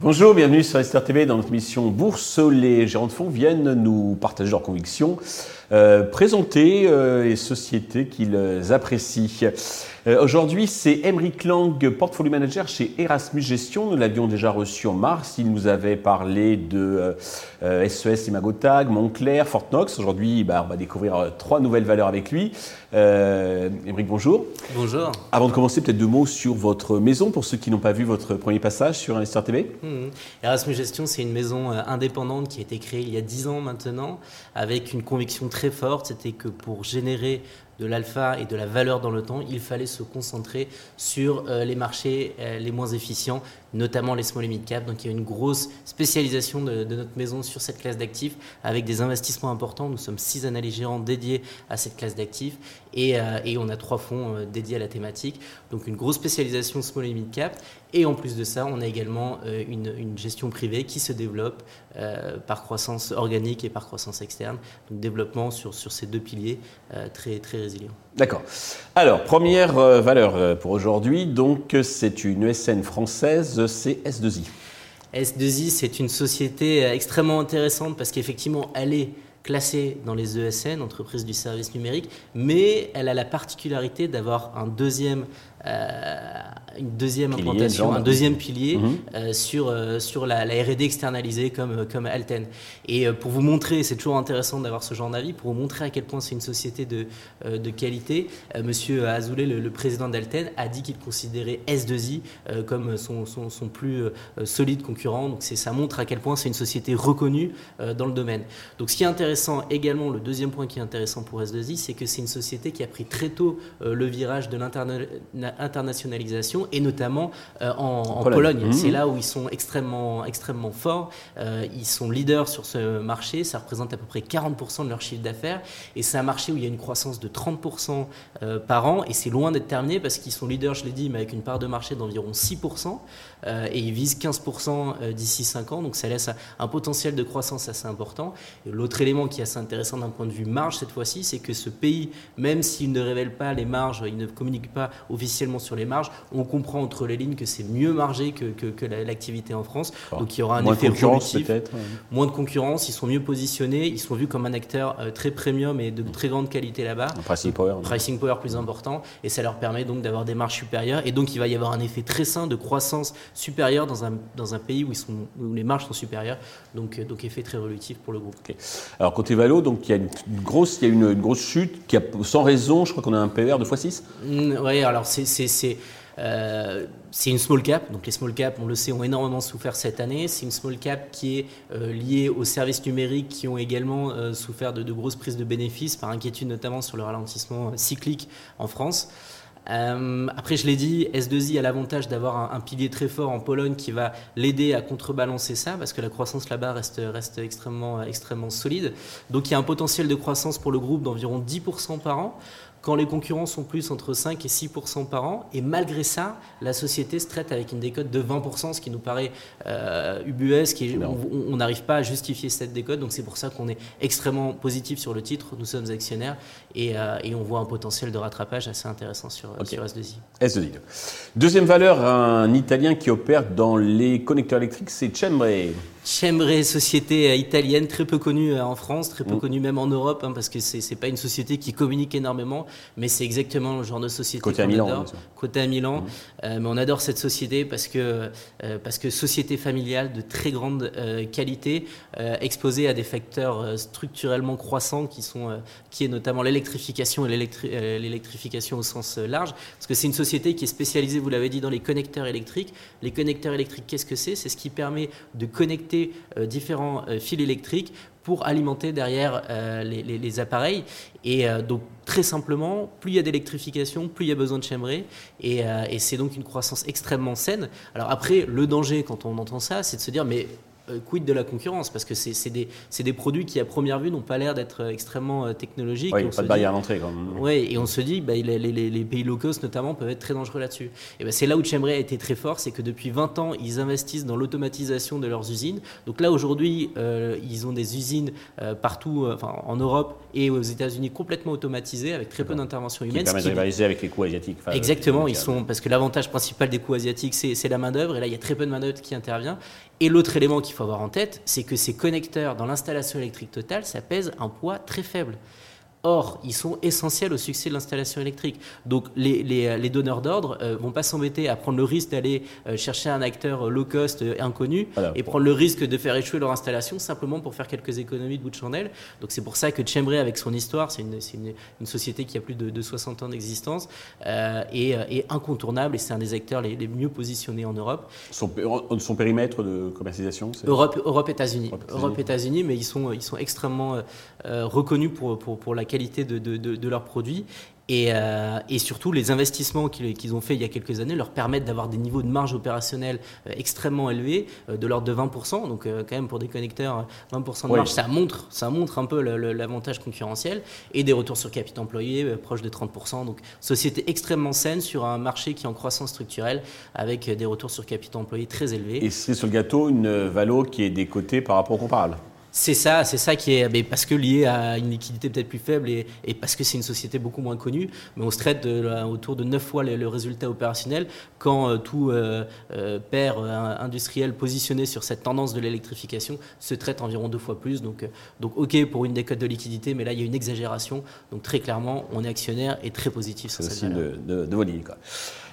Bonjour, bienvenue sur Esther TV dans notre mission Bourse. Les gérants de fonds viennent nous partager leurs convictions, euh, présenter euh, les sociétés qu'ils apprécient. Euh, aujourd'hui, c'est Emeric Lang, portfolio manager chez Erasmus Gestion. Nous l'avions déjà reçu en mars. Il nous avait parlé de SES, Imagotag, Montclair, Fortnox. Aujourd'hui, bah, on va découvrir trois nouvelles valeurs avec lui. Euh, bonjour. Bonjour. Avant de commencer, peut-être deux mots sur votre maison pour ceux qui n'ont pas vu votre premier passage sur Investor TV. Mmh. Erasmus Gestion, c'est une maison euh, indépendante qui a été créée il y a dix ans maintenant, avec une conviction très forte, c'était que pour générer de l'alpha et de la valeur dans le temps, il fallait se concentrer sur euh, les marchés euh, les moins efficients, notamment les small et mid cap. Donc il y a une grosse spécialisation de, notre maison sur cette classe d'actifs avec des investissements importants. Nous sommes six analystes gérants dédiés à cette classe d'actifs et, euh, et, on a trois fonds dédiés à la thématique. Donc une grosse spécialisation small et mid cap. Et en plus de ça, on a également une, une gestion privée qui se développe par croissance organique et par croissance externe. Donc développement sur, sur ces deux piliers très, très D'accord. Alors, première euh, valeur euh, pour aujourd'hui, donc c'est une ESN française, c'est S2I. S2I, c'est une société euh, extrêmement intéressante parce qu'effectivement, elle est classée dans les ESN, entreprises du service numérique, mais elle a la particularité d'avoir un deuxième une deuxième implantation, un deuxième pilier mhm. euh, sur, euh, sur la, R&D externalisée comme, comme Alten. Et pour vous montrer, c'est toujours intéressant d'avoir ce genre d'avis, pour vous montrer à quel point c'est une société de, de qualité, Monsieur Azoulay, le, président d'Alten, a dit qu'il considérait S2I comme son, son, son plus solide concurrent. Donc ça montre à quel point c'est une société reconnue dans le domaine. Donc ce qui est intéressant également, le deuxième point qui est intéressant pour S2I, c'est que c'est une société qui a pris très tôt le virage de l'internet internationalisation et notamment euh, en, Pologne. Mmh. C'est là où ils sont extrêmement, extrêmement forts. Euh, ils sont leaders sur ce marché. Ça représente à peu près 40% de leur chiffre d'affaires. Et c'est un marché où il y a une croissance de 30% euh, par an. Et c'est loin d'être terminé parce qu'ils sont leaders, je l'ai dit, mais avec une part de marché d'environ 6%. Et ils visent 15% d'ici 5 ans. Donc ça laisse un potentiel de croissance assez important. L'autre élément qui est assez intéressant d'un point de vue marge cette fois-ci, c'est que ce pays, même s'il ne révèle pas les marges, il ne communique pas officiellement sur les marges. On comprend entre les lignes que c'est mieux margé que, que, l'activité en France. Donc il y aura un moins effet de concurrence Moins de concurrence, ils sont mieux positionnés, ils sont vus comme un acteur euh, très premium et de très grande qualité là-bas. Un pricing power. Pricing power plus important et ça leur permet donc d'avoir des marges supérieures et donc il va y avoir un effet très sain de croissance supérieure dans un, dans un pays où, ils sont, où les marges sont supérieures. Donc, euh, donc effet très relatif pour le groupe. Alors côté Valo, donc il y a une grosse, il y a une, grosse chute qui a sans raison, je crois qu'on a un PER de x6 Oui, alors c'est euh, c'est une small cap, donc les small caps, on le sait, ont énormément souffert cette année. C'est une small cap qui est euh, liée aux services numériques qui ont également euh, souffert de, grosses prises de bénéfices, par inquiétude notamment sur le ralentissement cyclique en France. Après, je l'ai dit, S2I a l'avantage d'avoir un, pilier très fort en Pologne qui va l'aider à contrebalancer ça, parce que la croissance là-bas reste, reste extrêmement, extrêmement solide. Donc il y a un potentiel de croissance pour le groupe d'environ 10% par an quand les concurrents sont plus entre 5 et 6 par an. Et malgré ça, la société se traite avec une décote de 20 ce qui nous paraît euh, ubuesque. Et on n'arrive pas à justifier cette décote. Donc c'est pour ça qu'on est extrêmement positif sur le titre. Nous sommes actionnaires et, euh, et on voit un potentiel de rattrapage assez intéressant sur, sur S2I. S2I. Deuxième valeur, un Italien qui opère dans les connecteurs électriques, c'est Cembre. Chembre, société euh, italienne très peu connue euh, en France, très peu mm. connue même en Europe, hein, parce que c'est n'est pas une société qui communique énormément, mais c'est exactement le genre de société qu'on adore. Côté à Milan, mm. euh, mais on adore cette société parce que parce que société familiale de très grande qualité, exposée à des facteurs structurellement croissants qui sont qui est notamment l'électrification et l'électrification au sens large, parce que c'est une société qui est spécialisée, vous l'avez dit, dans les connecteurs électriques. Les connecteurs électriques, qu'est-ce que c'est? C'est ce qui permet de connecter euh, différents euh, fils électriques pour alimenter derrière euh, les, appareils. Et donc, très simplement, plus il y a d'électrification, plus il y a besoin de chambrer. Et, et c'est donc une croissance extrêmement saine. Alors après, le danger quand on entend ça, c'est de se dire, mais quid de la concurrence Parce que c'est des, des, produits qui, à première vue, n'ont pas l'air d'être euh, extrêmement euh, technologiques. Oui, pas de barrière à l'entrée. Oui, et on se dit, bah, les, les, pays low cost notamment peuvent être très dangereux là-dessus. Et ben, c'est là où Chemray a été très fort, c'est que depuis 20 ans, ils investissent dans l'automatisation de leurs usines. Donc là, aujourd'hui, ils ont des usines partout enfin, en Europe et aux États-Unis complètement automatisées, avec très peu d'intervention humaine. Qui permet de rivaliser avec les coûts asiatiques. Exactement, ils sont, parce que l'avantage principal des coûts asiatiques, c'est la main-d'œuvre, et là, il y a très peu de main-d'œuvre qui intervient. Et l'autre élément qu'il faut avoir en tête, c'est que ces connecteurs dans l'installation électrique totale, ça pèse un poids très faible. Or, ils sont essentiels au succès de l'installation électrique. Donc, les, les, donneurs d'ordre ne euh, vont pas s'embêter à prendre le risque d'aller euh, chercher un acteur low cost euh, inconnu et prendre le risque de faire échouer leur installation simplement pour faire quelques économies de bout de chandelle. Donc, c'est pour ça que Chemray, avec son histoire, c'est une, une, une, société qui a plus de, de 60 ans d'existence, est, est, incontournable et c'est un des acteurs les, les, mieux positionnés en Europe. Son, son périmètre de commercialisation Europe, Europe, États-Unis. Europe, États-Unis, mais ils sont, ils sont extrêmement reconnus pour, pour, pour la qualité de, de, leurs produits. Et, euh, et, surtout, les investissements qu'ils ont fait il y a quelques années leur permettent d'avoir des niveaux de marge opérationnelle euh, extrêmement élevés, euh, de l'ordre de 20%. Donc, quand même, pour des connecteurs, 20% de marge, ça, montre, ça montre un peu l'avantage concurrentiel. Et des retours sur capital employé proches de 30%. Donc, société extrêmement saine sur un marché qui est en croissance structurelle avec des retours sur capital employé très élevés. Et c'est sur le gâteau une valo qui est décotée par rapport au comparable c'est ça, c'est ça qui est parce que lié à une liquidité peut-être plus faible et, parce que c'est une société beaucoup moins connue, mais on se traite autour de 9 fois le, résultat opérationnel quand euh, tout euh, euh, père industriel positionné sur cette tendance de l'électrification se traite environ deux fois plus. Donc, donc ok pour une décote de liquidité, mais là il y a une exagération. Donc très clairement, on est actionnaire et très positif sur cette valeur. De, de, de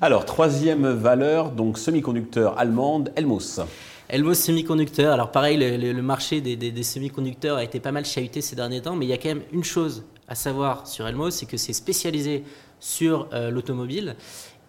Alors troisième valeur, donc semi-conducteur allemande, Elmos. Elmos Semiconducteur, alors pareil, le, marché des, semi-conducteurs a été pas mal chahuté ces derniers temps, mais il y a quand même une chose à savoir sur Elmos, c'est que c'est spécialisé sur euh, l'automobile.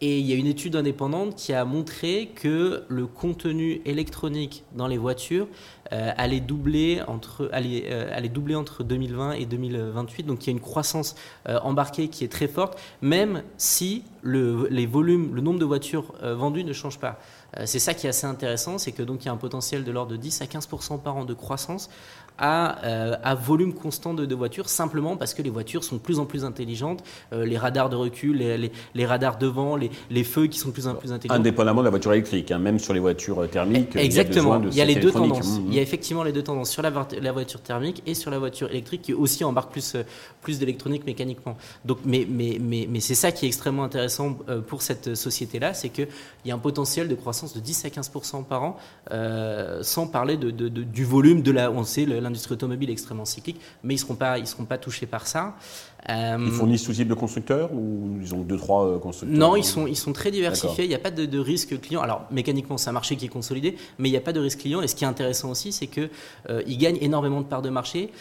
Et il y a une étude indépendante qui a montré que le contenu électronique dans les voitures euh, allait, doubler entre, allait, euh, allait, doubler entre 2020 et 2028. Donc il y a une croissance embarquée qui est très forte, même si le, les volumes, le nombre de voitures vendues ne change pas. Euh, c'est ça qui est assez intéressant, c'est que donc il y a un potentiel de l'ordre de 10 à 15% par an de croissance à, euh, à volume constant de, de, voitures, simplement parce que les voitures sont de plus en plus intelligentes, euh, les radars de recul, les, les, radars devant, les, les, feux qui sont de plus en plus intelligents. Indépendamment de la voiture électrique, hein, même sur les voitures euh, thermiques. Exactement, il y a, les deux tendances. Mmh. Il y a effectivement les deux tendances sur la, la, voiture thermique et sur la voiture électrique qui aussi embarque plus, plus d'électronique mécaniquement. Donc, mais mais, mais, mais c'est ça qui est extrêmement intéressant pour cette société-là, c'est qu'il y a un potentiel de croissance de 10 à 15 par an, sans parler de, de, du volume de la, on sait, l'industrie automobile est extrêmement cyclique, mais ils ne seront, pas, ils seront pas touchés par ça. Euh, ils fournissent tout type de constructeurs ou ils ont deux, trois euh, constructeurs Non, ils sont, ils sont très diversifiés. Il n'y a pas de, risque client. Alors, mécaniquement, c'est un marché qui est consolidé, mais il n'y a pas de risque client. Et ce qui est intéressant aussi, c'est qu'ils euh, gagnent énormément de parts de marché.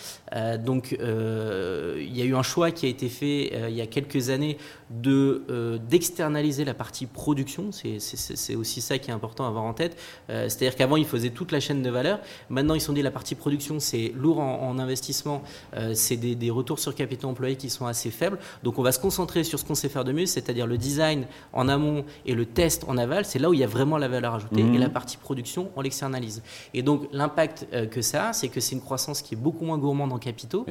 donc, il y a eu un choix qui a été fait il y a quelques années de d'externaliser la partie production. C'est aussi ça qui est important à avoir en tête. C'est-à-dire qu'avant, ils faisaient toute la chaîne de valeur. Maintenant, ils sont dit la partie production, c'est lourd en, investissement. c'est des, des, retours sur capital employé qui sont assez faibles. Donc on va se concentrer sur ce qu'on sait faire de mieux, c'est-à-dire le design en amont et le test en aval. C'est là où il y a vraiment la valeur ajoutée. Et la partie production, on l'externalise. Et donc l'impact euh, que ça a, c'est que c'est une croissance qui est beaucoup moins gourmande en capitaux.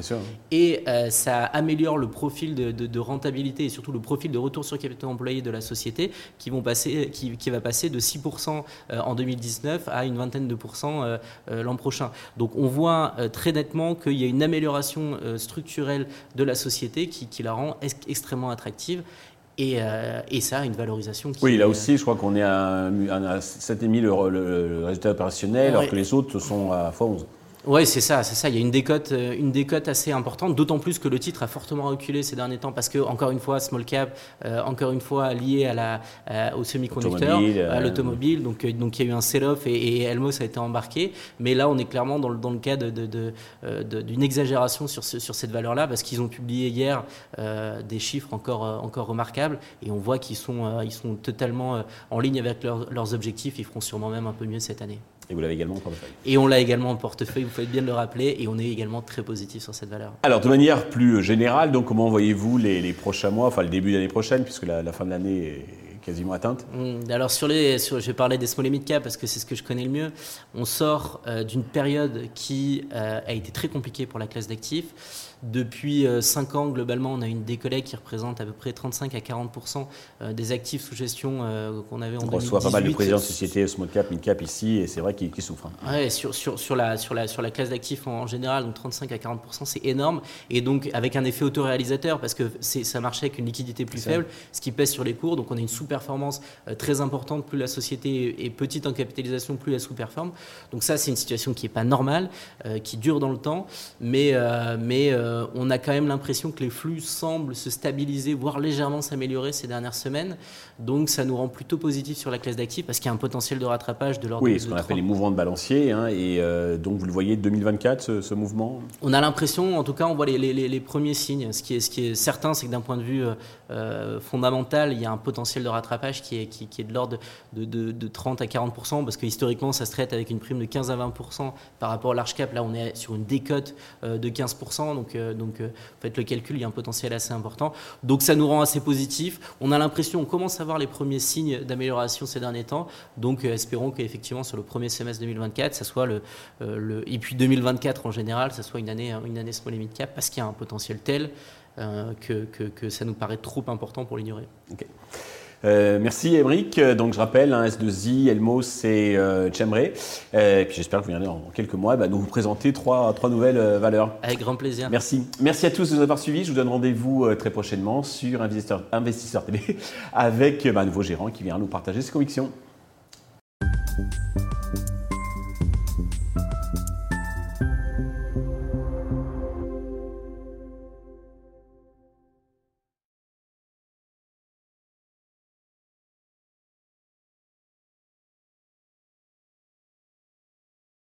Et euh, ça améliore le profil de, rentabilité et surtout le profil de retour sur capital employé de la société qui, vont passer, qui, qui va passer de 6% euh, en 2019 à une vingtaine de pourcents l'an prochain. Donc on voit très nettement qu'il y a une amélioration structurelle de la société qui, la rend extrêmement attractive. Et, euh, et, ça a une valorisation qui Oui, là aussi, je crois qu'on est à, à 7,5 le, le, résultat opérationnel, alors que les autres sont à x11. Oui, c'est ça, c'est ça. Il y a une décote, euh, une décote assez importante, d'autant plus que le titre a fortement reculé ces derniers temps parce que, encore une fois, small cap, euh, encore une fois lié à la, euh, au semi-conducteur, à l'automobile. Donc, donc, il y a eu un sell-off et, Elmos a été embarqué. Mais là, on est clairement dans le, dans le cas d'une de, de, exagération sur, sur cette valeur-là parce qu'ils ont publié hier des chiffres encore, encore remarquables et on voit qu'ils sont, ils sont totalement en ligne avec leurs objectifs. Ils feront sûrement même un peu mieux cette année. Et vous l'avez également en portefeuille. Et on l'a également en portefeuille, vous faites bien de le rappeler, et on est également très positif sur cette valeur. Alors, de manière plus générale, donc comment voyez-vous les, prochains mois, enfin le début de l'année prochaine, puisque la, fin de l'année est quasiment atteinte. Mmh, alors sur les, sur, je vais parler des small et mid cap parce que c'est ce que je connais le mieux. On sort d'une période qui a été très compliquée pour la classe d'actifs. Depuis 5 ans, globalement, on a une décollègue qui représente à peu près 35 à 40% des actifs sous gestion qu'on avait en 2018. On reçoit pas mal de présidents de sociétés small cap, mid cap ici, et c'est vrai qu'ils souffrent. Hein. Ouais, sur, sur, sur, la, sur, la, sur la classe d'actifs en, général, donc 35 à 40 c'est énorme. Et donc, avec un effet autoréalisateur, parce que ça marchait avec une liquidité plus faible, ce qui pèse sur les cours. Donc, on a une sous-performance euh, très importante. Plus la société est petite en capitalisation, plus elle sous-performe. Donc, ça, c'est une situation qui n'est pas normale, euh, qui dure dans le temps. Mais, euh, mais on a quand même l'impression que les flux semblent se stabiliser, voire légèrement s'améliorer ces dernières semaines. Donc, ça nous rend plutôt positif sur la classe d'actifs parce qu'il y a un potentiel de rattrapage de l'ordre oui, ce qu'on appelle les mouvements de balancier. Hein, et donc, vous le voyez 2024, ce, ce mouvement? On a l'impression, en tout cas, on voit les, les, les premiers signes. Ce qui est, ce qui est certain, c'est que d'un point de vue euh, fondamental, il y a un potentiel de rattrapage qui est, qui, est de l'ordre de, de, de, 30 à 40 parce que historiquement, ça se traite avec une prime de 15 à 20 par rapport au large cap. Là, on est sur une décote euh, de 15 donc, euh, donc faites le calcul, il y a un potentiel assez important. Donc, ça nous rend assez positif. On a l'impression, on commence à voir les premiers signes d'amélioration ces derniers temps. Donc, espérons qu'effectivement, sur le premier semestre 2024, ça soit et puis 2024 en général, ça soit une année, une année small et mid cap parce qu'il y a un potentiel tel euh, que, ça nous paraît trop important pour l'ignorer. Euh, merci Émeric. Donc je rappelle, hein, S2I, Elmos et euh, euh, et puis j'espère que vous viendrez en quelques mois bah, nous vous présenter trois, trois nouvelles valeurs. Avec grand plaisir. Merci. Merci à tous de nous avoir suivis. Je vous donne rendez-vous très prochainement sur Investisseur, Investisseur TV avec bah, un nouveau gérant qui vient nous partager ses convictions.